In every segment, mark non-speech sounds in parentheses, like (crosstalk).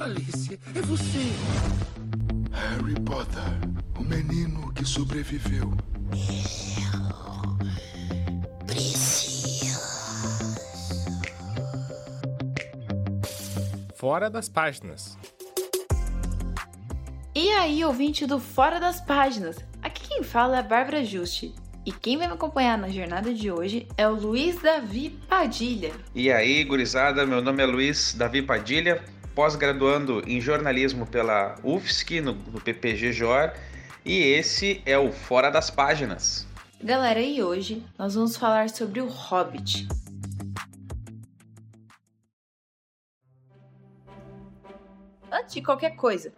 Alice, é você! Harry Potter, o menino que sobreviveu. Fora das páginas. E aí, ouvinte do Fora das Páginas? Aqui quem fala é a Bárbara Juste. E quem vai me acompanhar na jornada de hoje é o Luiz Davi Padilha. E aí, gurizada, meu nome é Luiz Davi Padilha, pós-graduando em jornalismo pela UFSC, no, no PPG-JOR, e esse é o Fora das Páginas. Galera, e hoje nós vamos falar sobre o Hobbit. Antes de qualquer coisa,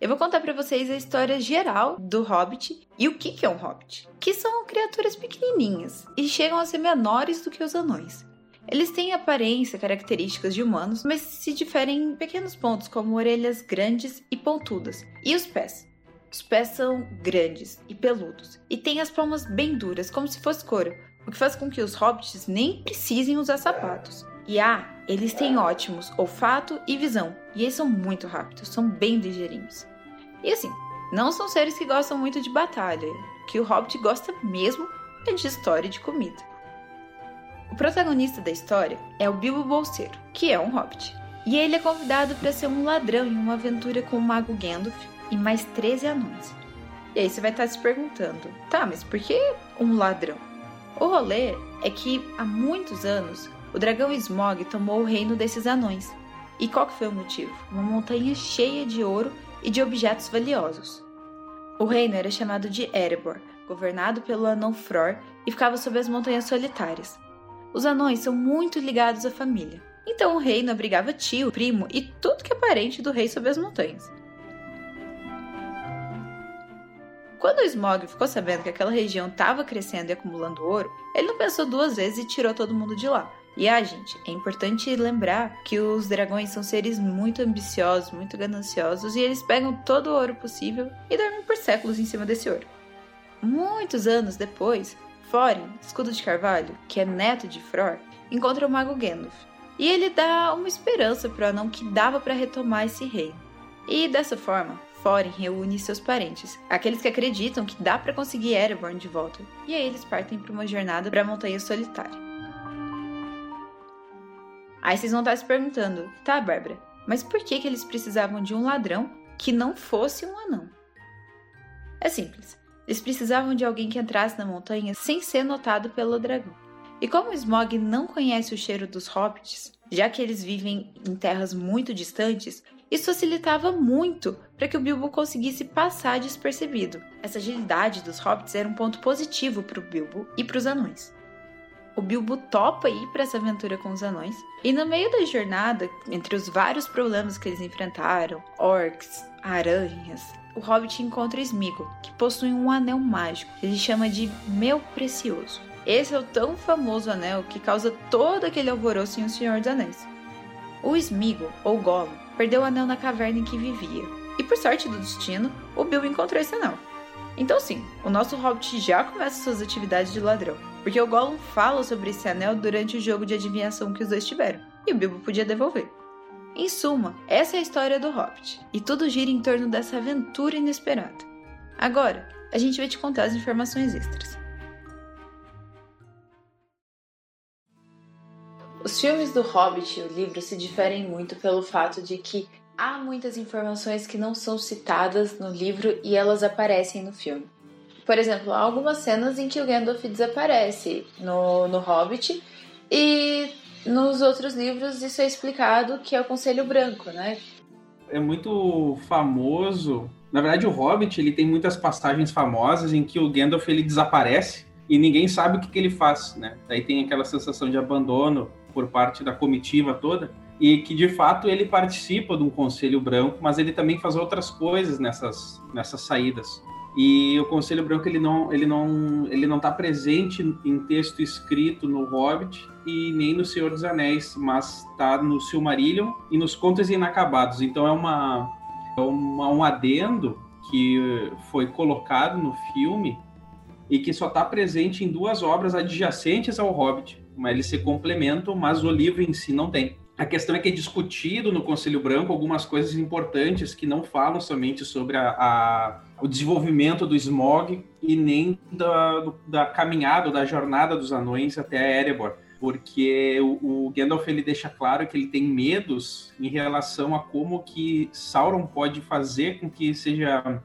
eu vou contar para vocês a história geral do Hobbit e o que é um Hobbit. Que são criaturas pequenininhas e chegam a ser menores do que os anões. Eles têm aparência, características de humanos, mas se diferem em pequenos pontos, como orelhas grandes e pontudas, e os pés. Os pés são grandes e peludos, e têm as palmas bem duras, como se fosse couro, o que faz com que os hobbits nem precisem usar sapatos. E ah, eles têm ótimos olfato e visão, e eles são muito rápidos, são bem ligeirinhos. E assim, não são seres que gostam muito de batalha, que o hobbit gosta mesmo é de história e de comida. O protagonista da história é o Bilbo Bolseiro, que é um hobbit. E ele é convidado para ser um ladrão em uma aventura com o mago Gandalf e mais 13 anões. E aí você vai estar se perguntando: tá, mas por que um ladrão? O rolê é que há muitos anos o dragão Smog tomou o reino desses anões. E qual que foi o motivo? Uma montanha cheia de ouro e de objetos valiosos. O reino era chamado de Erebor, governado pelo anão Fror e ficava sob as montanhas solitárias. Os anões são muito ligados à família, então o reino abrigava tio, primo e tudo que é parente do rei sob as montanhas. Quando o Smog ficou sabendo que aquela região estava crescendo e acumulando ouro, ele não pensou duas vezes e tirou todo mundo de lá. E ah, gente, é importante lembrar que os dragões são seres muito ambiciosos, muito gananciosos e eles pegam todo o ouro possível e dormem por séculos em cima desse ouro. Muitos anos depois, Thorin, escudo de carvalho, que é neto de Fror, encontra o mago Gandalf. E ele dá uma esperança para o anão que dava para retomar esse reino. E dessa forma, Thorin reúne seus parentes, aqueles que acreditam que dá para conseguir Erebor de volta, e aí eles partem para uma jornada para a Montanha Solitária. Aí vocês vão estar se perguntando, tá, Bárbara, mas por que, que eles precisavam de um ladrão que não fosse um anão? É simples. Eles precisavam de alguém que entrasse na montanha sem ser notado pelo dragão. E como Smog não conhece o cheiro dos hobbits, já que eles vivem em terras muito distantes, isso facilitava muito para que o Bilbo conseguisse passar despercebido. Essa agilidade dos hobbits era um ponto positivo para o Bilbo e para os anões. O Bilbo topa ir para essa aventura com os anões, e no meio da jornada, entre os vários problemas que eles enfrentaram orcs, aranhas o Hobbit encontra Sméagol, que possui um anel mágico. Ele chama de Meu Precioso. Esse é o tão famoso anel que causa todo aquele alvoroço em O Senhor dos Anéis. O Sméagol, ou Gollum, perdeu o anel na caverna em que vivia. E por sorte do destino, o Bilbo encontrou esse anel. Então sim, o nosso Hobbit já começa suas atividades de ladrão, porque o Gollum fala sobre esse anel durante o jogo de adivinhação que os dois tiveram, e o Bilbo podia devolver. Em suma, essa é a história do Hobbit, e tudo gira em torno dessa aventura inesperada. Agora, a gente vai te contar as informações extras. Os filmes do Hobbit e o livro se diferem muito pelo fato de que há muitas informações que não são citadas no livro e elas aparecem no filme. Por exemplo, há algumas cenas em que o Gandalf desaparece no, no Hobbit e nos outros livros isso é explicado que é o Conselho Branco, né? É muito famoso. Na verdade, o Hobbit ele tem muitas passagens famosas em que o Gandalf ele desaparece e ninguém sabe o que, que ele faz, né? Daí tem aquela sensação de abandono por parte da comitiva toda, e que de fato ele participa de um conselho branco, mas ele também faz outras coisas nessas, nessas saídas. E o Conselho Branco ele não ele não ele não está presente em texto escrito no Hobbit e nem no Senhor dos Anéis, mas está no Silmarillion e nos Contos Inacabados. Então é uma, é uma um adendo que foi colocado no filme e que só está presente em duas obras adjacentes ao Hobbit, mas eles se complementam, mas o livro em si não tem. a questão é que é discutido no Conselho Branco algumas coisas importantes que não falam somente sobre a, a o desenvolvimento do smog e nem da, da caminhada, da jornada dos anões até Erebor. Porque o, o, Gandalf ele deixa claro que ele tem medos em relação a como que Sauron pode fazer com que seja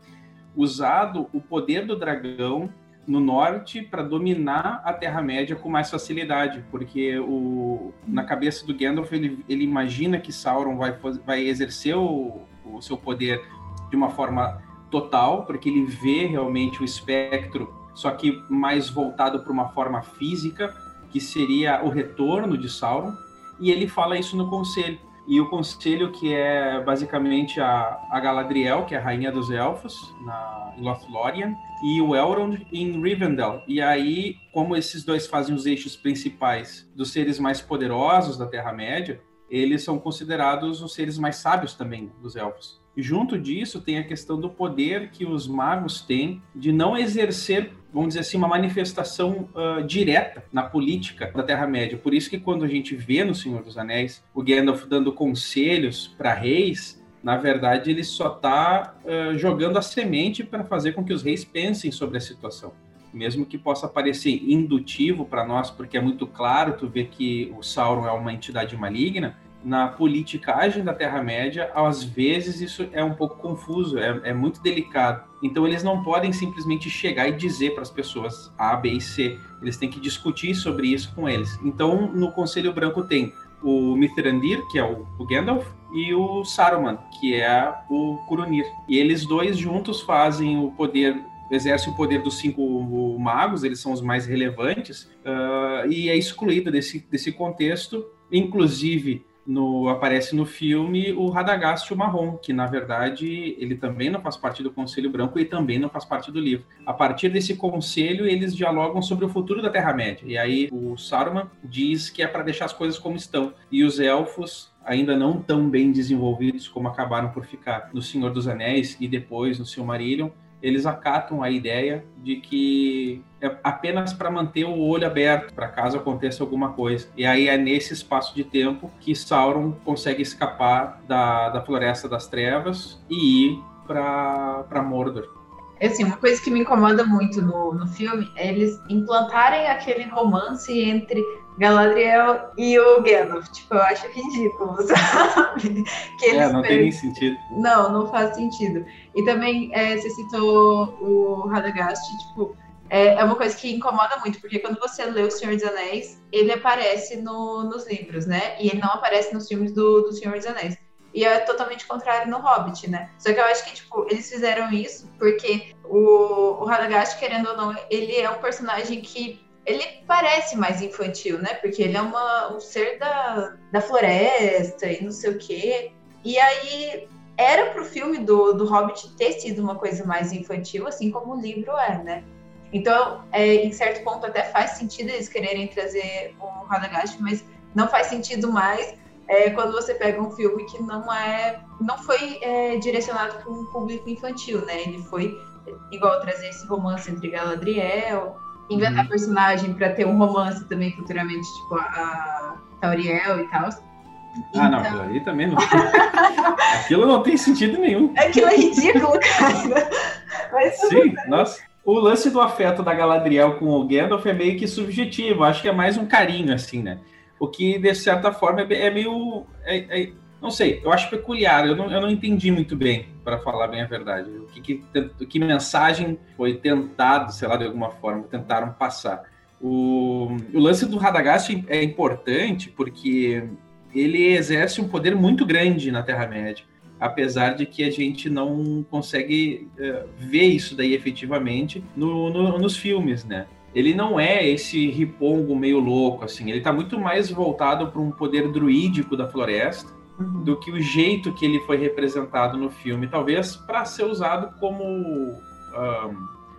usado o poder do dragão no norte para dominar a Terra-média com mais facilidade, porque o, na cabeça do Gandalf ele, ele imagina que Sauron vai, vai exercer o, o seu poder de uma forma total, porque ele vê realmente o espectro, só que mais voltado para uma forma física, que seria o retorno de Sauron, e ele fala isso no conselho. E o conselho que é basicamente a, a Galadriel, que é a rainha dos elfos, na, em Lothlórien, e o Elrond em Rivendell. E aí, como esses dois fazem os eixos principais dos seres mais poderosos da Terra-média, eles são considerados os seres mais sábios também dos elfos. Junto disso tem a questão do poder que os magos têm de não exercer, vamos dizer assim, uma manifestação uh, direta na política da Terra-média. Por isso que quando a gente vê no Senhor dos Anéis o Gandalf dando conselhos para reis, na verdade ele só está uh, jogando a semente para fazer com que os reis pensem sobre a situação mesmo que possa parecer indutivo para nós, porque é muito claro tu ver que o Sauron é uma entidade maligna, na politicagem da Terra-média, às vezes isso é um pouco confuso, é, é, muito delicado. Então eles não podem simplesmente chegar e dizer para as pessoas A, B e C. Eles têm que discutir sobre isso com eles. Então no Conselho Branco tem o Mithrandir, que é o, o Gandalf, e o Saruman, que é o Curunir. E eles dois juntos fazem o poder exerce o poder dos cinco magos, eles são os mais relevantes, uh, e é excluído desse, desse contexto. Inclusive, no, aparece no filme o Radagast o Marrom, que na verdade ele também não faz parte do Conselho Branco e também não faz parte do livro. A partir desse conselho, eles dialogam sobre o futuro da Terra-média. E aí o Saruman diz que é para deixar as coisas como estão. E os elfos ainda não tão bem desenvolvidos como acabaram por ficar no Senhor dos Anéis e depois no Silmarillion, eles acatam a ideia de que é apenas para manter o olho aberto, para caso aconteça alguma coisa. E aí é nesse espaço de tempo que Sauron consegue escapar da, da Floresta das Trevas e ir para Mordor. É assim, uma coisa que me incomoda muito no, no filme é eles implantarem aquele romance entre Galadriel e o Gandalf. Tipo, eu acho ridículo, (laughs) sabe? Que eles é, não tem nem sentido. Não, não faz sentido. E também, é, você citou o Radagast, tipo, é, é, uma coisa que incomoda muito, porque quando você lê O Senhor dos Anéis, ele aparece no, nos livros, né? E ele não aparece nos filmes do, do Senhor dos Anéis. E é totalmente contrário no Hobbit, né? Só que eu acho que, tipo, eles fizeram isso porque o, o Radagast, querendo ou não, ele é um personagem que ele parece mais infantil, né? Porque ele é uma, um ser da, da floresta e não sei o quê. E aí era pro filme do, do Hobbit ter sido uma coisa mais infantil, assim como o livro é, né? Então, é, em certo ponto, até faz sentido eles quererem trazer o Radagast, mas não faz sentido mais é, quando você pega um filme que não é, não foi é, direcionado para um público infantil, né? Ele foi igual trazer esse romance entre Galadriel inventar uhum. personagem para ter um romance também futuramente, tipo a, Tauriel e tal. Ah, não, aquilo ali também não. (laughs) aquilo não tem sentido nenhum. Aquilo é ridículo, cara. Mas Sim, nossa. O lance do afeto da Galadriel com o Gandalf é meio que subjetivo. Acho que é mais um carinho, assim, né? O que, de certa forma, é, é meio. É, é, não sei, eu acho peculiar, eu não, eu não entendi muito bem, para falar bem a verdade. O que, que, que, mensagem foi tentado, sei lá, de alguma forma, tentaram passar. O, o lance do Radagast é importante porque ele exerce um poder muito grande na Terra-média, apesar de que a gente não consegue uh, ver isso daí efetivamente no, no, nos filmes, né? Ele não é esse ripongo meio louco, assim, ele está muito mais voltado para um poder druídico da floresta, uhum. do que o jeito que ele foi representado no filme, talvez para ser usado como um,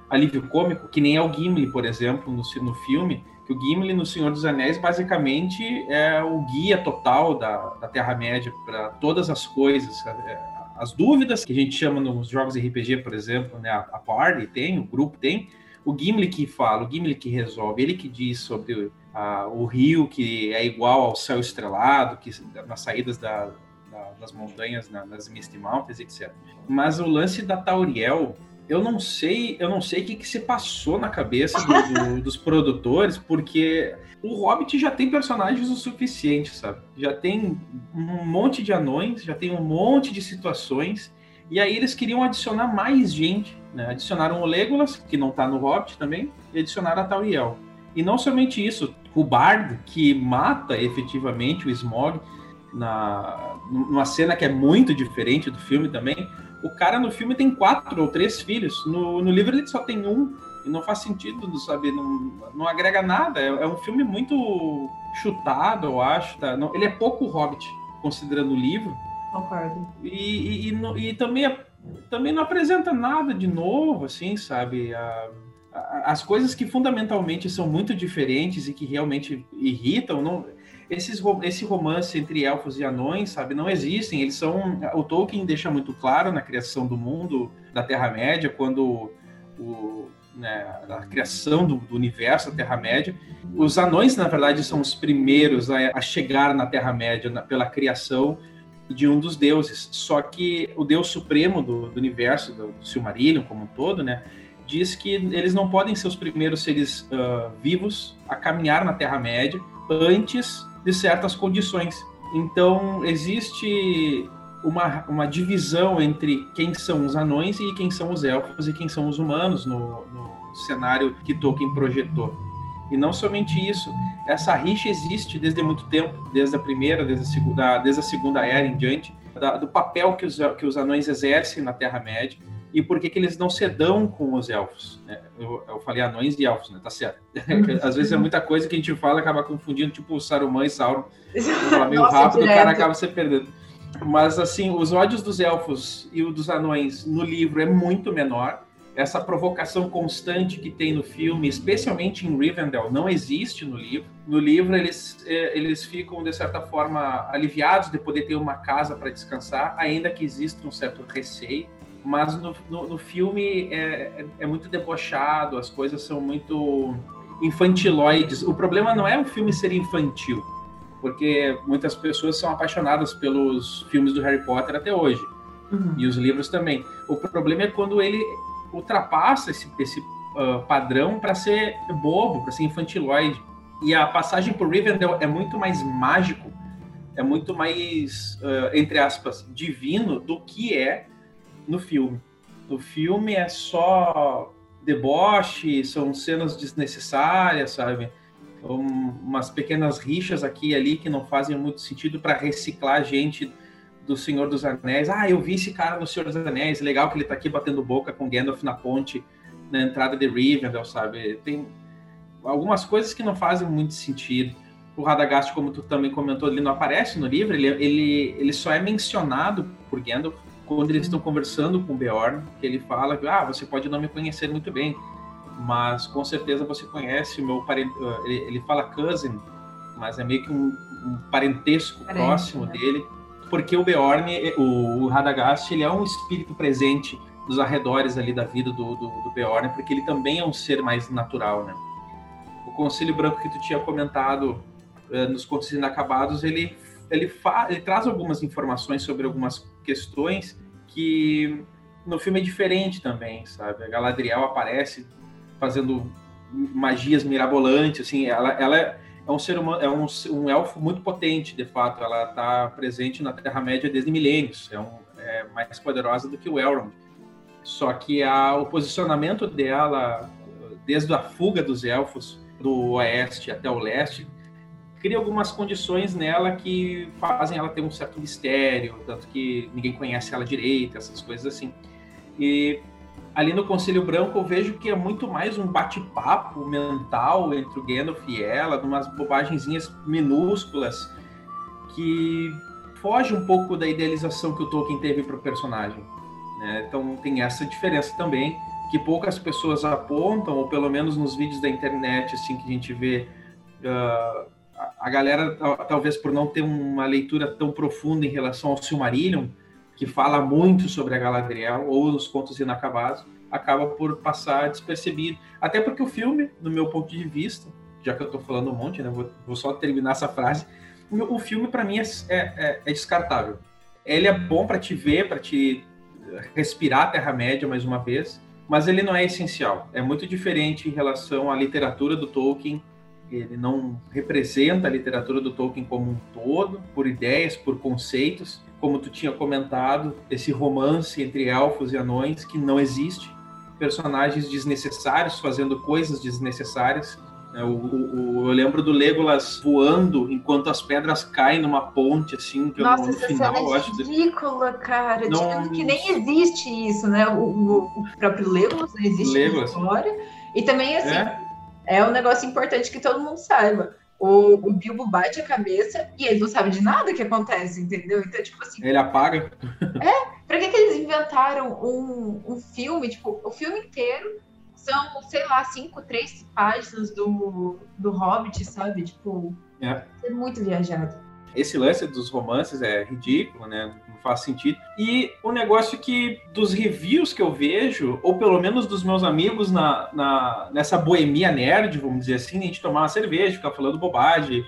alívio cômico, que nem é o Gimli, por exemplo, no, no filme, que o Gimli no Senhor dos Anéis basicamente é o guia total da, da Terra-média para todas as coisas, é, as dúvidas que a gente chama nos jogos RPG, por exemplo, né, a, a party tem, o grupo tem, o Gimli que fala, o Gimli que resolve, ele que diz sobre a, o rio que é igual ao céu estrelado, que nas saídas da, da, das montanhas, na, nas Misty Mountains, etc. Mas o lance da Tauriel, eu não sei, eu não sei o que, que se passou na cabeça do, do, (laughs) dos produtores, porque o Hobbit já tem personagens o suficiente, sabe? Já tem um monte de anões, já tem um monte de situações, e aí eles queriam adicionar mais gente, né? Adicionaram o Legolas, que não tá no Hobbit também, e adicionaram a Tauriel. E não somente isso, o Bard, que mata efetivamente o Smog, na, numa cena que é muito diferente do filme também, o cara no filme tem quatro ou três filhos. No, no livro ele só tem um. E não faz sentido, sabe? Não, não agrega nada. É, é um filme muito chutado, eu acho. Tá? Não, ele é pouco Hobbit, considerando o livro. Concordo. E, e, e, e também, é, também não apresenta nada de novo, assim, sabe? A, a, as coisas que fundamentalmente são muito diferentes e que realmente irritam, não esses, esse romance entre elfos e anões, sabe, não existem. Eles são. O Tolkien deixa muito claro na criação do mundo da Terra-média, quando o, né, a criação do, do, universo, da Terra-média. Os anões, na verdade, são os primeiros a, a chegar na Terra-média pela criação de um dos deuses. Só que o deus supremo do, do universo, do, do, Silmarillion como um todo, né, diz que eles não podem ser os primeiros seres uh, vivos a caminhar na Terra-média antes de certas condições. Então, existe uma, uma divisão entre quem são os anões e quem são os elfos e quem são os humanos no, no cenário que Tolkien projetou. E não somente isso, essa rixa existe desde muito tempo, desde a primeira, desde a segunda, desde a segunda era em diante, da, do papel que os, que os anões exercem na Terra-média e por que, que eles não se dão com os elfos. Né? Eu, eu, falei anões e elfos, né? Tá certo. (laughs) Às vezes é muita coisa que a gente fala acaba confundindo, tipo Saruman e Sauron. (laughs) Fala meio Nossa, rápido, direto. o cara acaba se perdendo. Mas, assim, os ódios dos elfos e o dos anões no livro é muito menor. Essa provocação constante que tem no filme, especialmente em Rivendell, não existe no livro. No livro, eles, é, eles ficam, de certa forma, aliviados de poder ter uma casa para descansar, ainda que exista um certo receio mas no, no, no filme é, é, é, muito debochado, as coisas são muito infantiloides. O problema não é o filme ser infantil, porque muitas pessoas são apaixonadas pelos filmes do Harry Potter até hoje, uhum. e os livros também. O problema é quando ele ultrapassa esse, esse uh, padrão para ser bobo, para ser infantiloide. E a passagem por Rivendell é muito mais mágico, é muito mais, uh, entre aspas, divino do que é no filme. No filme é só deboche, são cenas desnecessárias, sabe? umas pequenas rixas aqui e ali que não fazem muito sentido para reciclar gente do Senhor dos Anéis. Ah, eu vi esse cara no Senhor dos Anéis, legal que ele tá aqui batendo boca com Gandalf na ponte, na entrada de Rivendell, sabe? Tem algumas coisas que não fazem muito sentido. O Radagast, como tu também comentou, ele não aparece no livro, ele, ele, ele só é mencionado por Gandalf quando eles estão conversando com o Beorn, que ele fala que ah, você pode não me conhecer muito bem, mas com certeza você conhece o meu parente. Ah, ele, ele fala cousin, mas é meio que um, um parentesco Parente, próximo né? dele, porque o Beorn, o, o Radagast, ele é um espírito presente nos arredores ali da vida do, do, do Beorn, porque ele também é um ser mais natural, né? O Conselho Branco que tu tinha comentado uh, nos Contos Inacabados, ele ele, ele traz algumas informações sobre algumas questões que no filme é diferente também, sabe? A Galadriel aparece fazendo magias mirabolantes, assim, ela, ela é, é um ser humano, é um, um elfo muito potente, de fato, ela está presente na Terra-média desde milênios, é, um, é mais poderosa do que o Elrond. Só que a, o posicionamento dela, desde a fuga dos elfos do oeste até o leste, cria algumas condições nela que fazem ela ter um certo mistério, tanto que ninguém conhece ela direito, essas coisas assim. E ali no Conselho Branco eu vejo que é muito mais um bate-papo mental entre o Gandalf e ela, umas bobagenzinhas minúsculas que foge um pouco da idealização que o Tolkien teve para o personagem. Né? Então tem essa diferença também que poucas pessoas apontam, ou pelo menos nos vídeos da internet assim que a gente vê uh, a galera, talvez por não ter uma leitura tão profunda em relação ao Silmarillion, que fala muito sobre a Galadriel ou os contos inacabados, acaba por passar despercebido. Até porque o filme, no meu ponto de vista, já que eu tô falando um monte, né? Vou, vou só terminar essa frase. O, o filme, para mim, é, é, é, é descartável. Ele é bom para te ver, para te respirar a Terra-média mais uma vez, mas ele não é essencial. É muito diferente em relação à literatura do Tolkien. Ele não representa a literatura do Tolkien como um todo, por ideias, por conceitos. Como tu tinha comentado, esse romance entre elfos e anões que não existe. Personagens desnecessários fazendo coisas desnecessárias é, o, o, eu lembro do Legolas voando enquanto as pedras caem numa ponte, assim, que Nossa, no essa final é ridícula, cara. Não... que nem existe isso, né? O, o próprio Legolas não existe Legolas. na história. E também, assim, é. É um negócio importante que todo mundo saiba. O, o, Bilbo bate a cabeça e ele não sabe de nada que acontece, entendeu? Então, tipo assim. Ele apaga. É, pra que, que eles inventaram um, um filme, tipo, o filme inteiro são, sei lá, cinco, três páginas do, do Hobbit, sabe? Tipo, é. é muito viajado. Esse lance dos romances é ridículo, né? Não faz sentido. E o negócio que, dos reviews que eu vejo, ou pelo menos dos meus amigos na, na, nessa boemia nerd, vamos dizer assim, a gente tomar uma cerveja, ficar falando bobagem,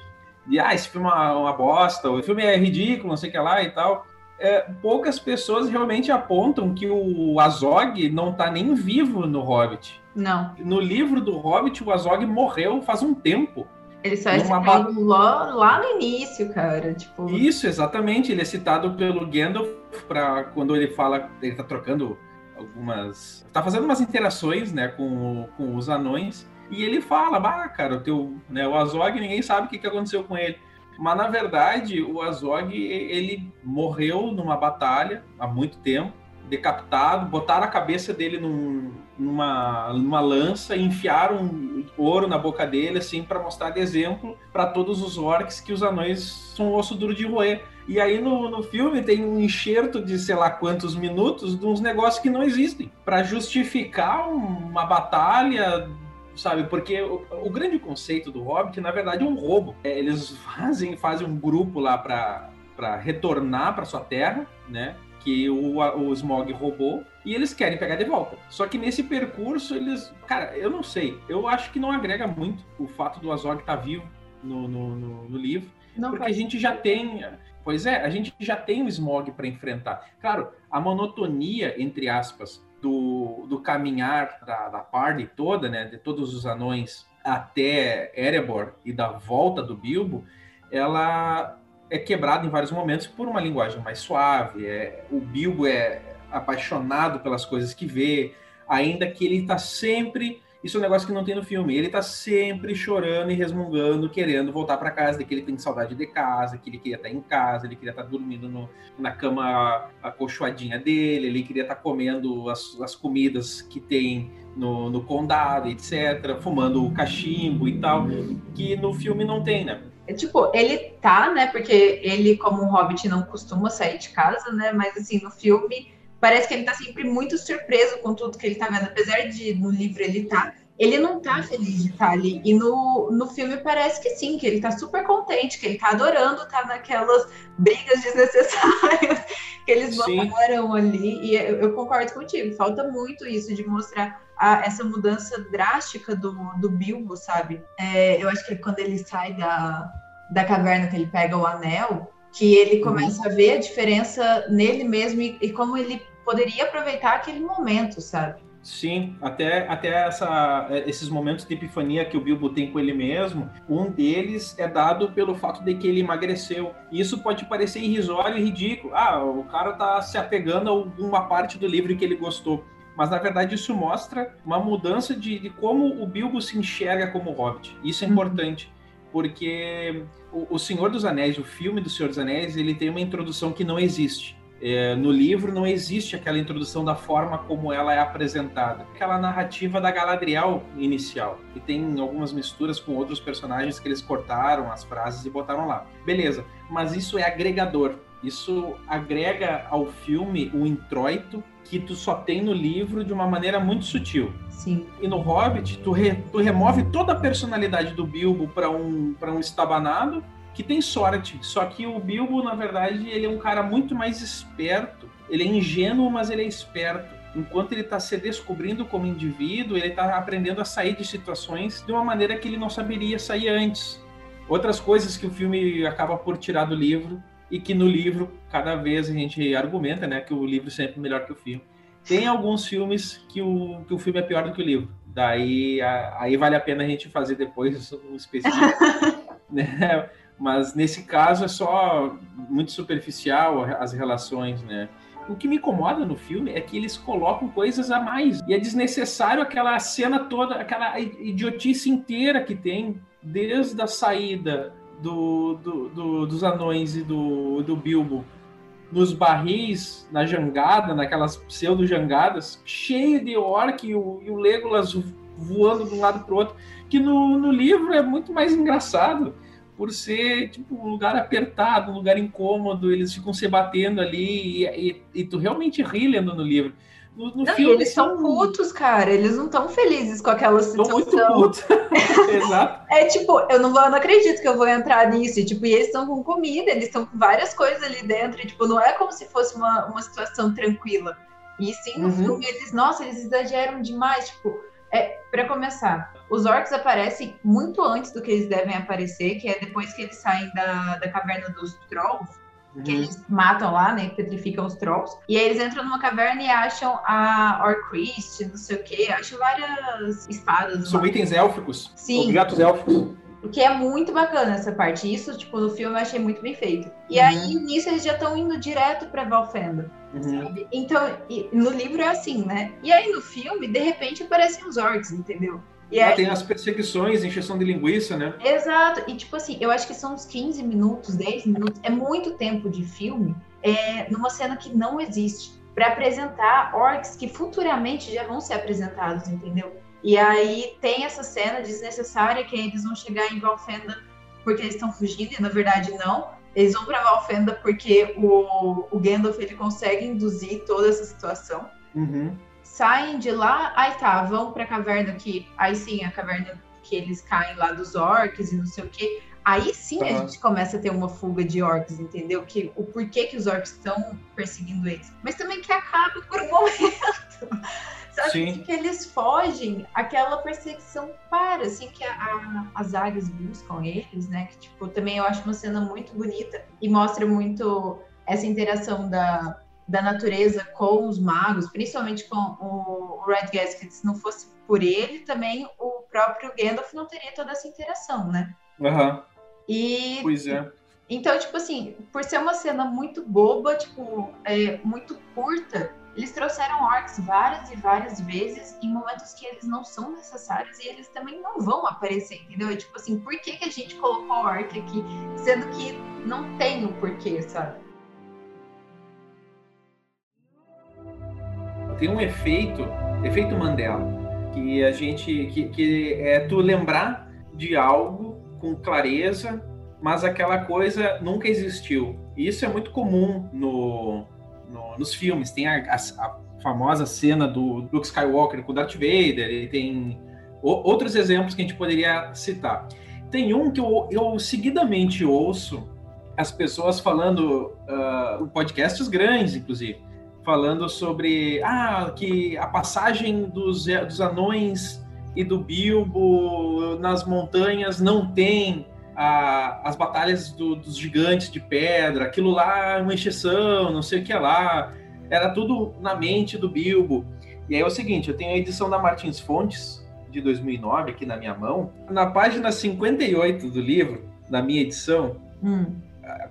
e ah, esse filme é uma, uma bosta, o filme é ridículo, não sei o que lá e tal é, poucas pessoas realmente apontam que o Azog não está nem vivo no Hobbit. Não. No livro do Hobbit, o Azog morreu faz um tempo. Ele só é citado lá, lá no início, cara. Tipo... Isso, exatamente. Ele é citado pelo Gandalf para quando ele fala, ele tá trocando algumas. tá fazendo umas interações, né, com, com os anões. E ele fala, bah, cara, o teu, né, o Azog, ninguém sabe o que, que aconteceu com ele. Mas na verdade, o Azog ele morreu numa batalha há muito tempo, decapitado, botaram a cabeça dele num, numa, numa lança e enfiaram ouro na boca dele assim para mostrar de exemplo para todos os orcs que os anões são osso duro de roer. E aí no, no filme tem um enxerto de sei lá quantos minutos de uns negócios que não existem para justificar uma batalha sabe? Porque o, o, grande conceito do Hobbit, na verdade, é um roubo. É, eles fazem, fazem um grupo lá para retornar para sua terra, né? Que o, o Smog roubou e eles querem pegar de volta. Só que nesse percurso, eles. Cara, eu não sei. Eu acho que não agrega muito o fato do Azog estar tá vivo no, no, no, no livro. Não porque a gente já tem. Pois é, a gente já tem o Smog para enfrentar. Claro, a monotonia, entre aspas, do, do caminhar da, da party toda, né, de todos os anões até Erebor e da volta do Bilbo, ela é quebrada em vários momentos por uma linguagem mais suave. É, o Bilbo é apaixonado pelas coisas que vê, ainda que ele está sempre isso é um negócio que não tem no filme. Ele tá sempre chorando e resmungando, querendo voltar para casa, que ele tem saudade de casa, que ele queria estar tá em casa, ele queria estar tá dormindo no, na cama acolchoadinha dele, ele queria estar tá comendo as, as comidas que tem no, no condado, etc., fumando o cachimbo e tal, que no filme não tem, né? É, tipo, ele tá, né? Porque ele, como um hobbit, não costuma sair de casa, né? Mas assim, no filme parece que ele tá sempre muito surpreso com tudo que ele tá vendo, apesar de no livro ele tá, ele não tá feliz de estar tá ali. E no, no filme parece que sim, que ele tá super contente, que ele tá adorando estar tá naquelas brigas desnecessárias (laughs) que eles botaram ali. E eu, eu, concordo contigo, falta muito isso de mostrar a, essa mudança drástica do, do Bilbo, sabe? É, eu acho que quando ele sai da, da caverna, que ele pega o anel, que ele uhum. começa uhum. a ver a diferença nele mesmo e, e como ele poderia aproveitar aquele momento, sabe? Sim, até, até essa, esses momentos de epifania que o Bilbo tem com ele mesmo, um deles é dado pelo fato de que ele emagreceu. Isso pode parecer irrisório e ridículo. Ah, o cara tá se apegando a alguma parte do livro que ele gostou. Mas na verdade isso mostra uma mudança de, de como o Bilbo se enxerga como hobbit. Isso é uhum. importante, porque o, o Senhor dos Anéis, o filme do Senhor dos Anéis, ele tem uma introdução que não existe é, no livro não existe aquela introdução da forma como ela é apresentada. Aquela narrativa da Galadriel inicial. E tem algumas misturas com outros personagens que eles cortaram as frases e botaram lá. Beleza, mas isso é agregador. Isso agrega ao filme o introito que tu só tem no livro de uma maneira muito sutil. Sim. E no Hobbit, tu, re, tu remove toda a personalidade do Bilbo para um, um estabanado que tem sorte. Só que o Bilbo, na verdade, ele é um cara muito mais esperto. Ele é ingênuo, mas ele é esperto. enquanto ele está se descobrindo como indivíduo, ele está aprendendo a sair de situações de uma maneira que ele não saberia sair antes. Outras coisas que o filme acaba por tirar do livro e que no livro cada vez a gente argumenta, né, que o livro é sempre é melhor que o filme. Tem alguns filmes que o, que o filme é pior do que o livro. Daí a, aí vale a pena a gente fazer depois (laughs) um específico. (laughs) né? Mas nesse caso é só muito superficial as relações, né? O que me incomoda no filme é que eles colocam coisas a mais. E é desnecessário aquela cena toda, aquela idiotice inteira que tem, desde a saída do, do, do, dos anões e do, do Bilbo nos barris, na jangada, naquelas pseudo-jangadas, cheio de orc e o, e o Legolas voando de um lado para o outro, que no, no livro é muito mais engraçado, por ser tipo um lugar apertado, um lugar incômodo, eles ficam se batendo ali e, e, e tu realmente ri lendo no livro. No, no não, filme, eles são putos, cara. Eles não estão felizes com aquela situação. Muito putos. (laughs) Exato. É tipo, eu não, vou, eu não acredito que eu vou entrar nisso. E, tipo, e eles estão com comida, eles estão com várias coisas ali dentro. E, tipo, não é como se fosse uma, uma situação tranquila. E sim, no uhum. filme, eles, nossa, eles exageram demais. Tipo, é, para começar, os orcs aparecem muito antes do que eles devem aparecer, que é depois que eles saem da, da caverna dos trolls Uhum. Que eles matam lá, né? Petrificam os trolls. E aí eles entram numa caverna e acham a Orcrist, não sei o quê. Acham várias espadas. São lá. itens élficos. Sim. Objetos élficos. O que é muito bacana essa parte. Isso, tipo, no filme eu achei muito bem feito. E uhum. aí, nisso, eles já estão indo direto pra Valfenda. Uhum. Então, no livro é assim, né? E aí, no filme, de repente, aparecem os orcs, entendeu? E aí, tem as perseguições, encheção de linguiça, né? Exato. E tipo assim, eu acho que são uns 15 minutos, 10 minutos. É muito tempo de filme é, numa cena que não existe. para apresentar orcs que futuramente já vão ser apresentados, entendeu? E aí tem essa cena desnecessária que eles vão chegar em Valfenda porque eles estão fugindo, e na verdade não. Eles vão para Valfenda porque o, o Gandalf ele consegue induzir toda essa situação. Uhum saem de lá, aí tá, vão pra caverna que. Aí sim, a caverna que eles caem lá dos orcs e não sei o quê. Aí sim a gente começa a ter uma fuga de orcs, entendeu? Que, o porquê que os orcs estão perseguindo eles. Mas também que acaba por um momento. (laughs) Sabe? Sim. Que eles fogem, aquela perseguição para, assim, que a, a, as águias buscam eles, né? Que, tipo, também eu acho uma cena muito bonita e mostra muito essa interação da, da natureza com os magos, principalmente com o, Red Gasket, se não fosse por ele, também o próprio Gandalf não teria toda essa interação, né? Uhum. E... Pois é. Então, tipo assim, por ser uma cena muito boba, tipo, é, muito curta, eles trouxeram orcs várias e várias vezes em momentos que eles não são necessários e eles também não vão aparecer, entendeu? É tipo assim, por que, que a gente colocou orc aqui, sendo que não tem o porquê, sabe? Tem um efeito, efeito Mandela, que a gente, que, que é tu lembrar de algo com clareza, mas aquela coisa nunca existiu. E isso é muito comum no, no nos filmes. Tem a, a, a, famosa cena do Luke Skywalker com Darth Vader, e tem o, outros exemplos que a gente poderia citar. Tem um que eu, eu seguidamente ouço as pessoas falando, uh, podcasts grandes, inclusive, falando sobre ah, que a passagem dos, dos anões e do Bilbo nas montanhas não tem a, as batalhas do, dos gigantes de pedra, aquilo lá é uma exceção, não sei o que lá, era tudo na mente do Bilbo. E aí é o seguinte, eu tenho a edição da Martins Fontes, de 2009, aqui na minha mão. Na página 58 do livro, na minha edição, hum.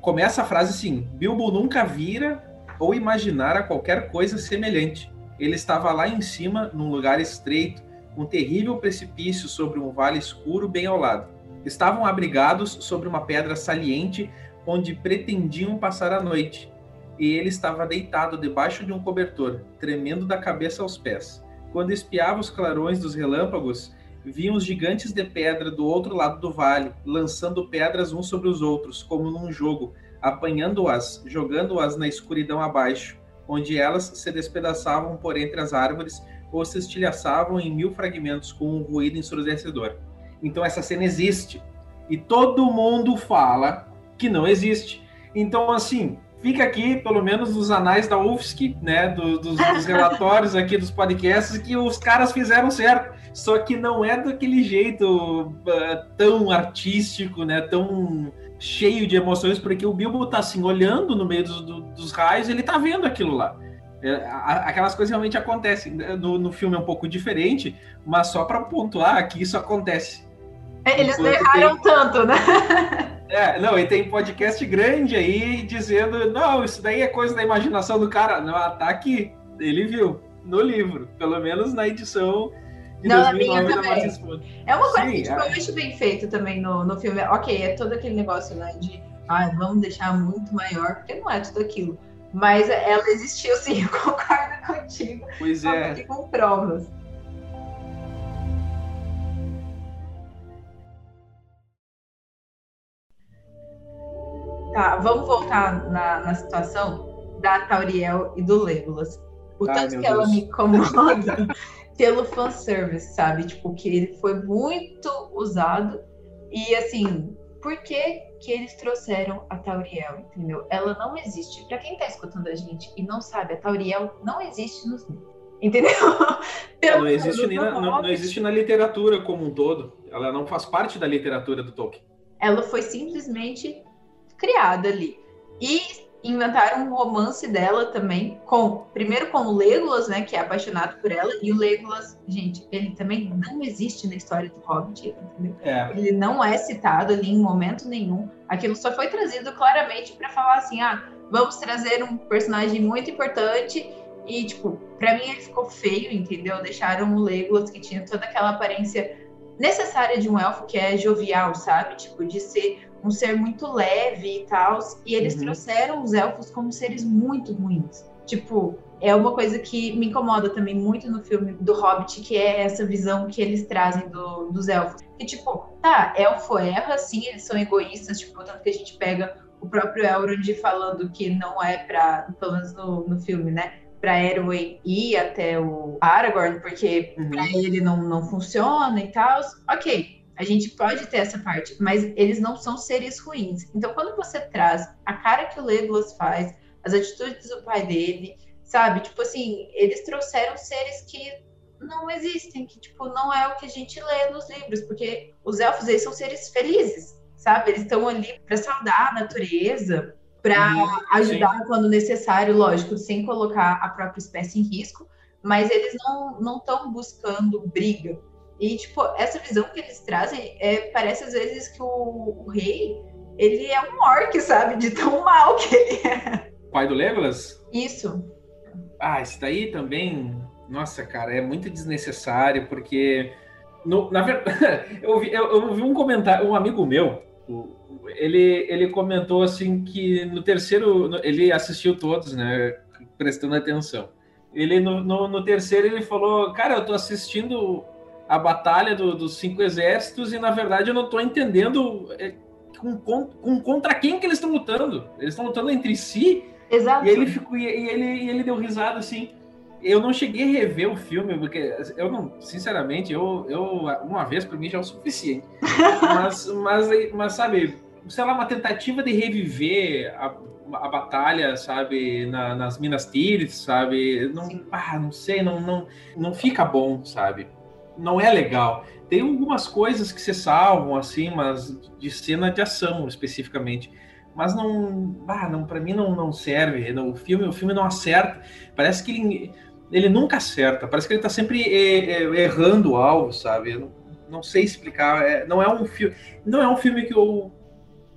começa a frase assim, Bilbo nunca vira ou imaginara qualquer coisa semelhante. Ele estava lá em cima, num lugar estreito, um terrível precipício sobre um vale escuro bem ao lado. Estavam abrigados sobre uma pedra saliente onde pretendiam passar a noite. E ele estava deitado debaixo de um cobertor, tremendo da cabeça aos pés. Quando espiava os clarões dos relâmpagos, viam os gigantes de pedra do outro lado do vale, lançando pedras uns sobre os outros, como num jogo, apanhando-as, jogando-as na escuridão abaixo, onde elas se despedaçavam por entre as árvores ou se estilhaçavam em mil fragmentos com um ruído ensurdecedor. Então essa cena existe e todo mundo fala que não existe. Então assim, fica aqui, pelo menos nos anais da UFSC, né, do, dos, dos, (laughs) relatórios aqui dos podcasts, que os caras fizeram certo. Só que não é daquele jeito uh, tão artístico, né, tão cheio de emoções, porque o Bilbo tá assim, olhando no meio do, do, dos raios, ele tá vendo aquilo lá. É, aquelas coisas realmente acontecem. No, no filme é um pouco diferente, mas só para pontuar que isso acontece. É, eles erraram tem... tanto, né? (laughs) É, não, e tem podcast grande aí dizendo, não, isso daí é coisa da imaginação do cara. Não, tá aqui, ele viu, no livro, pelo menos na edição de não, 2009 da também. É uma coisa Sim, que tipo, é. eu acho bem feito também no, no filme. Ok, é todo aquele negócio, né, de ah, vamos deixar muito maior, porque não é tudo aquilo. Mas ela existiu sim, (laughs) eu concordo contigo. Pois é. Aqui com provas. Tá, vamos voltar na, na situação da Tauriel e do Legolas. O Ai, tanto que Deus. ela me incomoda (laughs) pelo fanservice, sabe? Tipo, que ele foi muito usado. E assim, por que, que eles trouxeram a Tauriel, entendeu? Ela não existe. Para quem tá escutando a gente e não sabe, a Tauriel não existe nos livros. Entendeu? (laughs) Pelo não, existe na, não, não existe na literatura como um todo. Ela não faz parte da literatura do Tolkien. Ela foi simplesmente criada ali. E inventaram um romance dela também, com primeiro com o Legolas, né, que é apaixonado por ela, e o Legolas, gente, ele também não existe na história do Hobbit, entendeu? É. Ele não é citado ali em momento nenhum. Aquilo só foi trazido claramente para falar assim, ah, vamos trazer um personagem muito importante e tipo, para mim ele ficou feio, entendeu? Deixaram o Legolas que tinha toda aquela aparência necessária de um elfo que é jovial, sabe? Tipo, de ser um ser muito leve e tal. E eles uhum. trouxeram os elfos como seres muito ruins. Tipo, é uma coisa que me incomoda também muito no filme do Hobbit, que é essa visão que eles trazem do, dos elfos. Que, tipo, tá, elfo erra, sim, eles são egoístas, tipo, tanto que a gente pega o próprio Elrond falando que não é pra, pelo menos no, no filme, né? Pra Erwin ir até o Aragorn, porque uhum. pra ele não, não funciona e tal. Ok, a gente pode ter essa parte, mas eles não são seres ruins. Então, quando você traz a cara que o Legolas faz, as atitudes do pai dele, sabe? Tipo assim, eles trouxeram seres que não existem, que tipo não é o que a gente lê nos livros, porque os elfos eles são seres felizes, sabe? Eles estão ali para saudar a natureza, para uhum, ajudar quando necessário, lógico, sem colocar a própria espécie em risco, mas eles não não estão buscando briga, e, tipo, essa visão que eles trazem é, parece às vezes que o, o, rei, ele é um orc, sabe? De tão mal que ele é. Pai do Legolas? Isso. Ah, isso daí também, nossa, cara, é muito desnecessário, porque, no, na verdade, (laughs) eu, vi, eu, eu vi um comentário, um amigo meu, ele, ele comentou assim que no terceiro, ele assistiu todos, né, prestando atenção. Ele, no, no, no terceiro, ele falou, cara, eu tô assistindo a batalha do, dos cinco exércitos e na verdade eu não estou entendendo é, com, com, contra quem que eles estão lutando. Eles estão lutando entre si. Exato. E ele ficou e, ele, e ele deu risada assim. Eu não cheguei a rever o filme porque eu não, sinceramente, eu, eu uma vez para mim já é o suficiente. (laughs) mas, mas, mas sabe, sei lá, uma tentativa de reviver a, a batalha, sabe, na, nas Minas Tirith, sabe? Não, ah, não sei, não, não, não fica bom, sabe? Não é legal. Tem algumas coisas que se salvam, assim, mas de cena de ação especificamente. Mas não, ah, não para mim não, não serve. o filme, o filme não acerta. Parece que ele, ele nunca acerta. Parece que ele está sempre errando o alvo, sabe? Eu não, não sei explicar. É, não é um filme, não é um filme que eu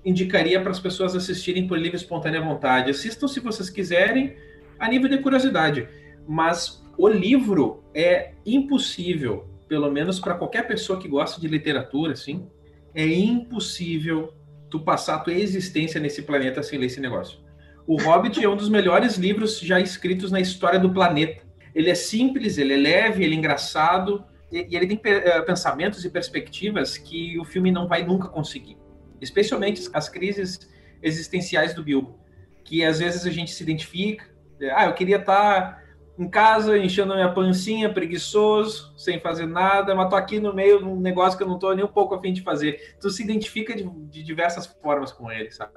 indicaria para as pessoas assistirem por livre e espontânea vontade. Assistam se vocês quiserem, a nível de curiosidade. Mas o livro é impossível pelo menos para qualquer pessoa que gosta de literatura, assim, é impossível tu passar a tua existência nesse planeta sem ler esse negócio. O Hobbit é um dos melhores livros já escritos na história do planeta. Ele é simples, ele é leve, ele é engraçado e, ele tem eh, pensamentos e perspectivas que o filme não vai nunca conseguir. Especialmente as crises existenciais do Bilbo, que às vezes a gente se identifica. Ah, eu queria estar tá em casa, enchendo a minha pancinha, preguiçoso, sem fazer nada, mas tô aqui no meio de um negócio que eu não tô nem um pouco afim de fazer. Tu se identifica de, de diversas formas com ele, sabe?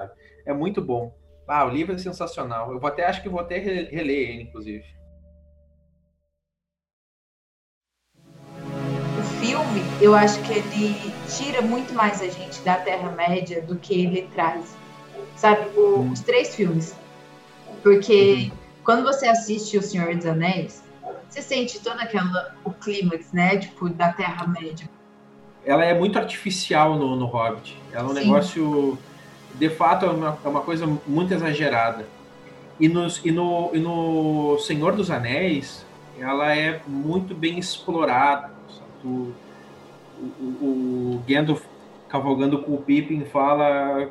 É muito bom. Ah, o livro é sensacional. Eu vou até acho que vou até reler ele, inclusive. O filme, eu acho que ele tira muito mais a gente da Terra Média do que ele traz. Sabe, o, hum. os três filmes. Porque uhum. Quando você assiste O Senhor dos Anéis, você sente todo aquela, o clímax, né? Tipo, da Terra Média. Ela é muito artificial no, no Hobbit. Ela é um Sim. negócio de fato é uma, é uma coisa muito exagerada. E, nos, e, no, e no Senhor dos Anéis, ela é muito bem explorada. O, o, o Gandalf cavalgando com o Pippin fala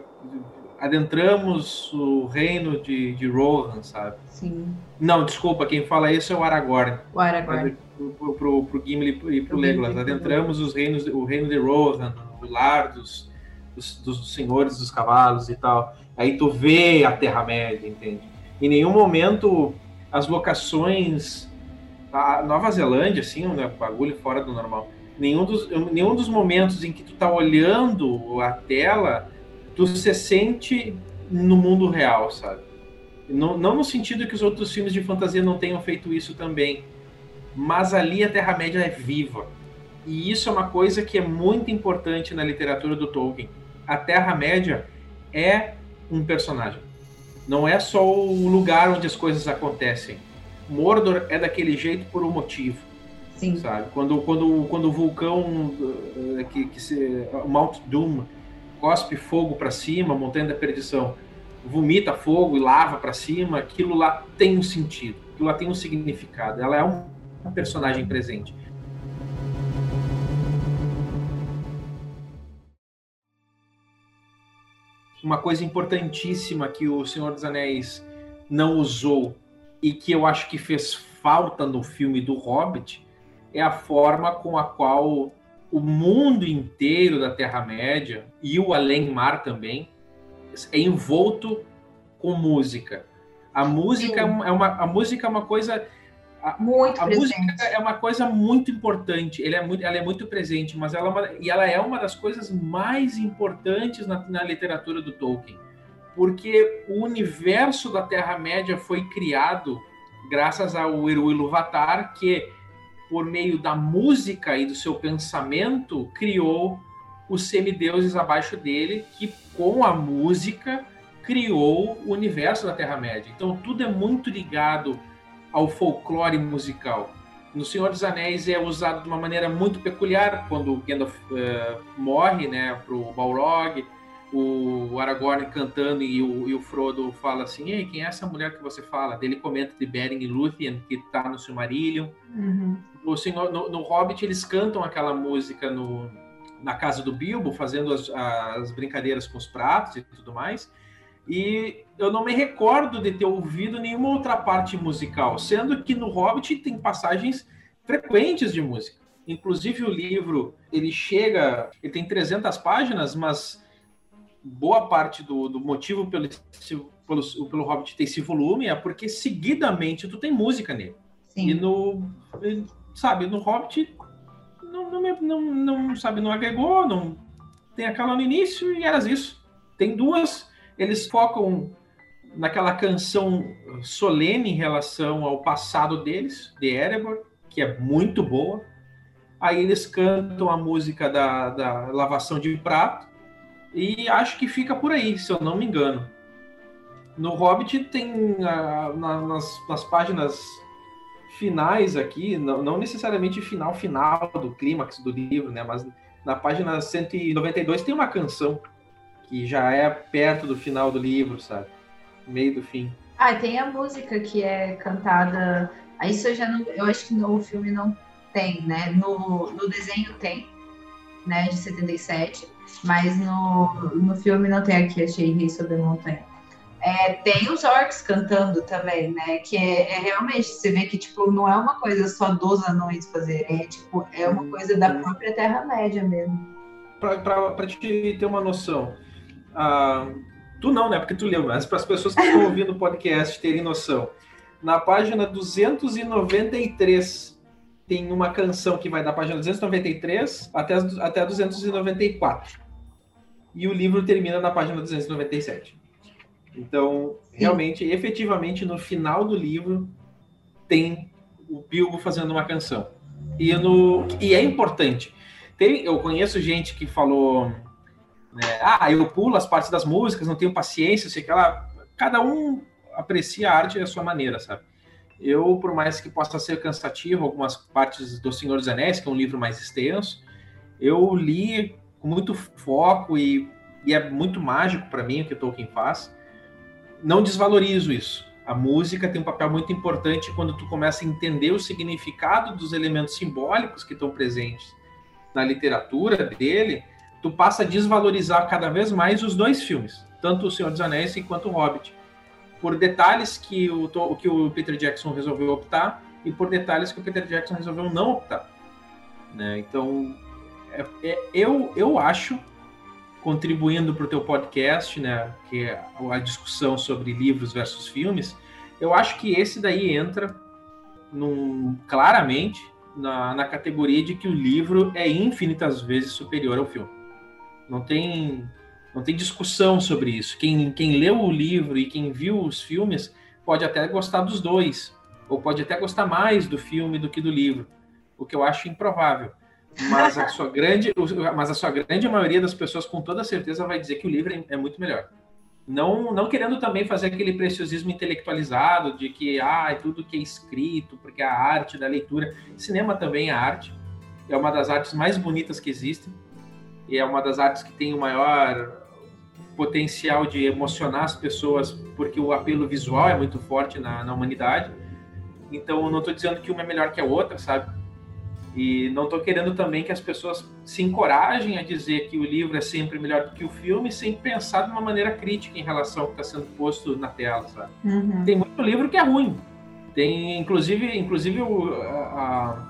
adentramos o reino de, de Rohan, sabe? Sim. Não, desculpa, quem fala isso é o Aragorn. O Aragorn. Pro, pro, pro Gimli e pro Legolas. Adentramos os reinos, o reino de Rohan, o lar dos, dos, dos senhores dos cavalos e tal. Aí tu vê a Terra-média, entende? Em nenhum momento as locações. A Nova Zelândia, assim, um bagulho fora do normal. Nenhum dos, nenhum dos momentos em que tu tá olhando a tela, tu se sente no mundo real, sabe? Não, não no sentido que os outros filmes de fantasia não tenham feito isso também, mas ali a Terra-média é viva. E isso é uma coisa que é muito importante na literatura do Tolkien a Terra-média é um personagem. Não é só o lugar onde as coisas acontecem. Mordor é daquele jeito por um motivo. Sim. Sabe? Quando, quando, quando o vulcão eh, que, que se, Mount Doom cospe fogo para cima, montanha da perdição, vomita fogo e lava para cima, aquilo lá tem um sentido, aquilo lá tem um significado. Ela é um personagem presente. uma coisa importantíssima que o Senhor dos Anéis não usou e que eu acho que fez falta no filme do Hobbit é a forma com a qual o mundo inteiro da Terra-média e o além-mar também é envolto com música. A música é uma, a música é uma coisa muito a presente. música é uma coisa muito importante, ela é muito, ela é muito presente, mas ela é uma, e ela é uma das coisas mais importantes na, na literatura do Tolkien, porque o universo da Terra-média foi criado graças ao Eru Ilúvatar, que por meio da música e do seu pensamento criou os semideuses abaixo dele, que com a música criou o universo da Terra-média. Então tudo é muito ligado ao folclore musical. No Senhor dos Anéis é usado de uma maneira muito peculiar quando Gandalf uh, morre, né, pro Balrog, o Aragorn cantando e o, e o, Frodo fala assim, Ei, quem é essa mulher que você fala? Ele comenta de Beren e Lúthien, que está no Silmarillion. Uhum. No, Senhor, no, no, Hobbit eles cantam aquela música no, na casa do Bilbo, fazendo as, as brincadeiras com os pratos e tudo mais. E eu não me recordo de ter ouvido nenhuma outra parte musical, sendo que no Hobbit tem passagens frequentes de música. Inclusive o livro, ele chega, ele tem 300 páginas, mas boa parte do, do motivo pelo, pelo, pelo Hobbit ter esse volume é porque seguidamente tu tem música nele. Sim. E no, sabe, no Hobbit não, não, não, não, sabe, não agregou, não tem aquela no início e era isso. Tem duas eles focam naquela canção solene em relação ao passado deles, de Erebor, que é muito boa. Aí eles cantam a música da, da lavação de prato e acho que fica por aí, se eu não me engano. No Hobbit tem na, nas, nas, páginas finais aqui, não, não, necessariamente final final do clímax do livro, né, mas na página 192 tem uma canção que já é perto do final do livro, sabe? Meio do fim. Ah, tem a música que é cantada. Isso eu já não. Eu acho que no filme não tem, né? No, no desenho tem, né? De 77. Mas no, no filme não tem aqui, achei Rei sobre a Montanha. É, tem os orcs cantando também, né? Que é, é, realmente, você vê que tipo, não é uma coisa só dos anões fazer, é tipo, é uma coisa da própria Terra-média mesmo. Para te ter uma noção, ah, tu não, né? Porque tu leu, mas para as pessoas que estão (laughs) ouvindo o podcast terem noção. Na página 293 tem uma canção que vai da página 293 até, até 294. E o livro termina na página 297. Então, realmente, efetivamente, no final do livro tem o Bilbo fazendo uma canção. E, no, e é importante. Tem, eu conheço gente que falou, né, ah, eu pulo as partes das músicas, não tenho paciência, sei que ela. Cada um aprecia a arte da sua maneira, sabe? Eu, por mais que possa ser cansativo algumas partes do Senhor dos Anéis, que é um livro mais extenso, eu li com muito foco e, e é muito mágico para mim o que Tolkien faz. Não desvalorizo isso. A música tem um papel muito importante quando tu começa a entender o significado dos elementos simbólicos que estão presentes na literatura dele, tu passa a desvalorizar cada vez mais os dois filmes, tanto O Senhor dos Anéis quanto O Hobbit, por detalhes que o, que o Peter Jackson resolveu optar e por detalhes que o Peter Jackson resolveu não optar. Né? Então, é, é, eu, eu acho, contribuindo para o teu podcast, né, que é a discussão sobre livros versus filmes, eu acho que esse daí entra num, claramente na, na categoria de que o livro é infinitas vezes superior ao filme. Não tem, não tem discussão sobre isso. Quem, quem leu o livro e quem viu os filmes pode até gostar dos dois, ou pode até gostar mais do filme do que do livro, o que eu acho improvável. Mas a sua grande, mas a sua grande maioria das pessoas com toda certeza vai dizer que o livro é muito melhor. Não, não querendo também fazer aquele preciosismo intelectualizado de que ah, é tudo que é escrito, porque a arte da leitura. Cinema também é arte. É uma das artes mais bonitas que existem. E é uma das artes que tem o maior potencial de emocionar as pessoas, porque o apelo visual é muito forte na, na humanidade. Então, não estou dizendo que uma é melhor que a outra, sabe? E não estou querendo também que as pessoas se encorajem a dizer que o livro é sempre melhor do que o filme, sem pensar de uma maneira crítica em relação ao que está sendo posto na tela, sabe? Uhum. Tem muito livro que é ruim. Tem, inclusive, inclusive o, a,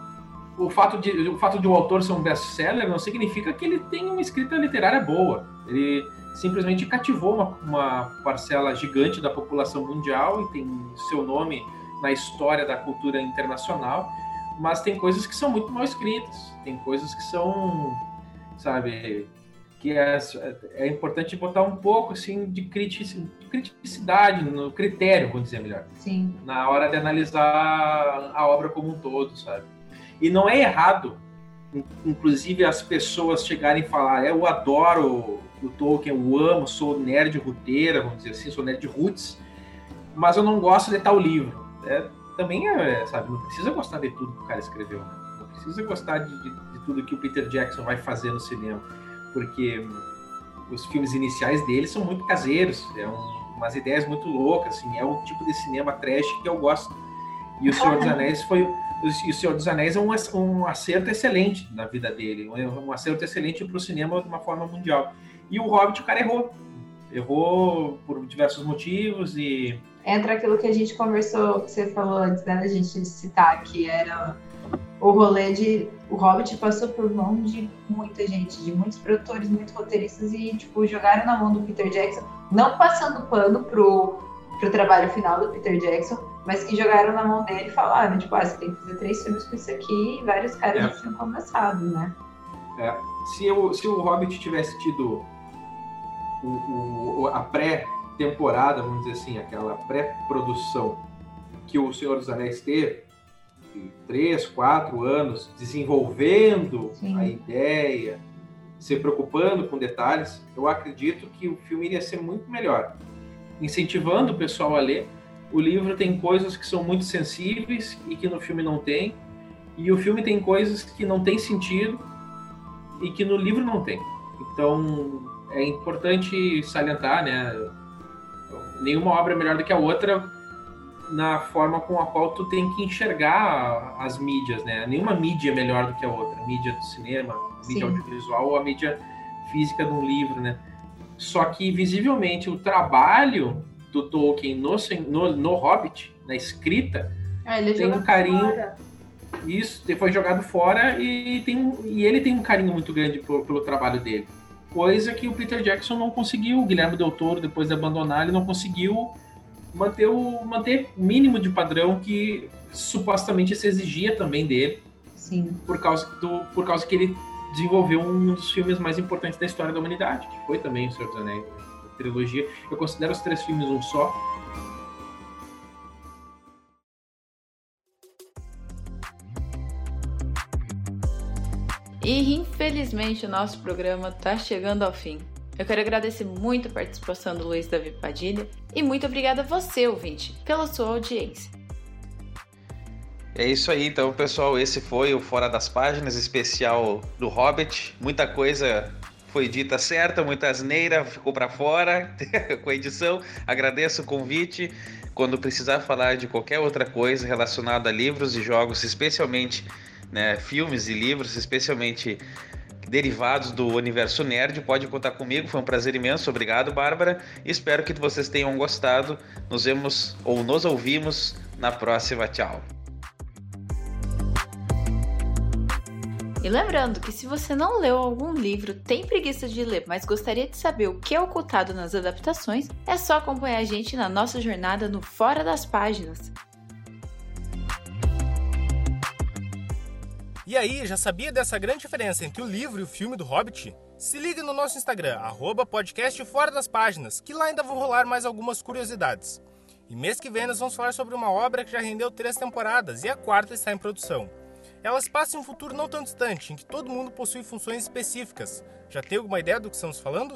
o, fato de, o fato de o autor ser um best-seller não significa que ele tenha uma escrita literária boa. Ele simplesmente cativou uma, uma parcela gigante da população mundial e tem seu nome na história da cultura internacional mas tem coisas que são muito mal escritas, tem coisas que são, sabe, que é, é importante botar um pouco assim de criticidade no critério, vamos dizer melhor. Sim. Na hora de analisar a obra como um todo, sabe? E não é errado, inclusive as pessoas chegarem e falar, eu adoro o Tolkien, eu amo, sou nerd ruteira, vamos dizer assim, sou nerd roots, mas eu não gosto de tal livro. É, também é, sabe, não precisa gostar de tudo que o cara escreveu, né? Não precisa gostar de, de, de, tudo que o Peter Jackson vai fazer no cinema, porque os filmes iniciais dele são muito caseiros, é um, umas ideias muito loucas, assim, é um tipo de cinema trash que eu gosto. E o Senhor dos Anéis foi o Senhor dos Anéis é um, um acerto excelente na vida dele, um, um acerto excelente para o cinema de uma forma mundial. E o Hobbit, o cara errou. Errou por diversos motivos e entra aquilo que a gente conversou, que você falou antes, né, da gente citar, que era o rolê de. O Hobbit passou por mão de muita gente, de muitos produtores, muitos roteiristas, e, tipo, jogaram na mão do Peter Jackson, não passando pano pro, pro trabalho final do Peter Jackson, mas que jogaram na mão dele e falaram, tipo, ah, você tem que fazer três filmes com isso aqui, e vários caras é. já tinham começado, né? É. Se, eu, se o Hobbit tivesse tido o, o, a pré temporada, vamos dizer assim, aquela pré-produção que o Senhor dos Anéis teve, de três, quatro anos, desenvolvendo Sim. a ideia, se preocupando com detalhes, eu acredito que o filme iria ser muito melhor. Incentivando o pessoal a ler, o livro tem coisas que são muito sensíveis e que no filme não tem, e o filme tem coisas que não tem sentido e que no livro não tem. Então, é importante salientar, né? Nenhuma obra é melhor do que a outra na forma com a qual tu tem que enxergar as mídias, né? Nenhuma mídia é melhor do que a outra. A mídia do cinema, mídia Sim. audiovisual ou a mídia física de um livro, né? Só que, visivelmente, o trabalho do Tolkien no, no, no Hobbit, na escrita, ah, tem um carinho... Fora. Isso, foi jogado fora e, tem, e ele tem um carinho muito grande pelo trabalho dele coisa que o Peter Jackson não conseguiu, o Guilherme Del Toro, depois de abandonar, ele não conseguiu manter o manter mínimo de padrão que supostamente se exigia também dele. Sim. Por causa do por causa que ele desenvolveu um dos filmes mais importantes da história da humanidade, que foi também O Senhor dos Anéis. trilogia. Eu considero os três filmes um só. E infelizmente o nosso programa está chegando ao fim. Eu quero agradecer muito a participação do Luiz Davi Padilha e muito obrigada a você, ouvinte, pela sua audiência. É isso aí, então, pessoal. Esse foi o Fora das Páginas especial do Hobbit. Muita coisa foi dita certa, muita asneira ficou para fora (laughs) com a edição. Agradeço o convite. Quando precisar falar de qualquer outra coisa relacionada a livros e jogos, especialmente né, filmes e livros, especialmente derivados do universo nerd, pode contar comigo. Foi um prazer imenso. Obrigado, Bárbara. Espero que vocês tenham gostado. Nos vemos ou nos ouvimos na próxima. Tchau. E lembrando que se você não leu algum livro, tem preguiça de ler, mas gostaria de saber o que é ocultado nas adaptações, é só acompanhar a gente na nossa jornada no Fora das Páginas. E aí, já sabia dessa grande diferença entre o livro e o filme do Hobbit? Se liga no nosso Instagram, arroba podcast Fora das Páginas, que lá ainda vão rolar mais algumas curiosidades. E mês que vem nós vamos falar sobre uma obra que já rendeu três temporadas e a quarta está em produção. Elas passam em um futuro não tão distante, em que todo mundo possui funções específicas. Já tem alguma ideia do que estamos falando?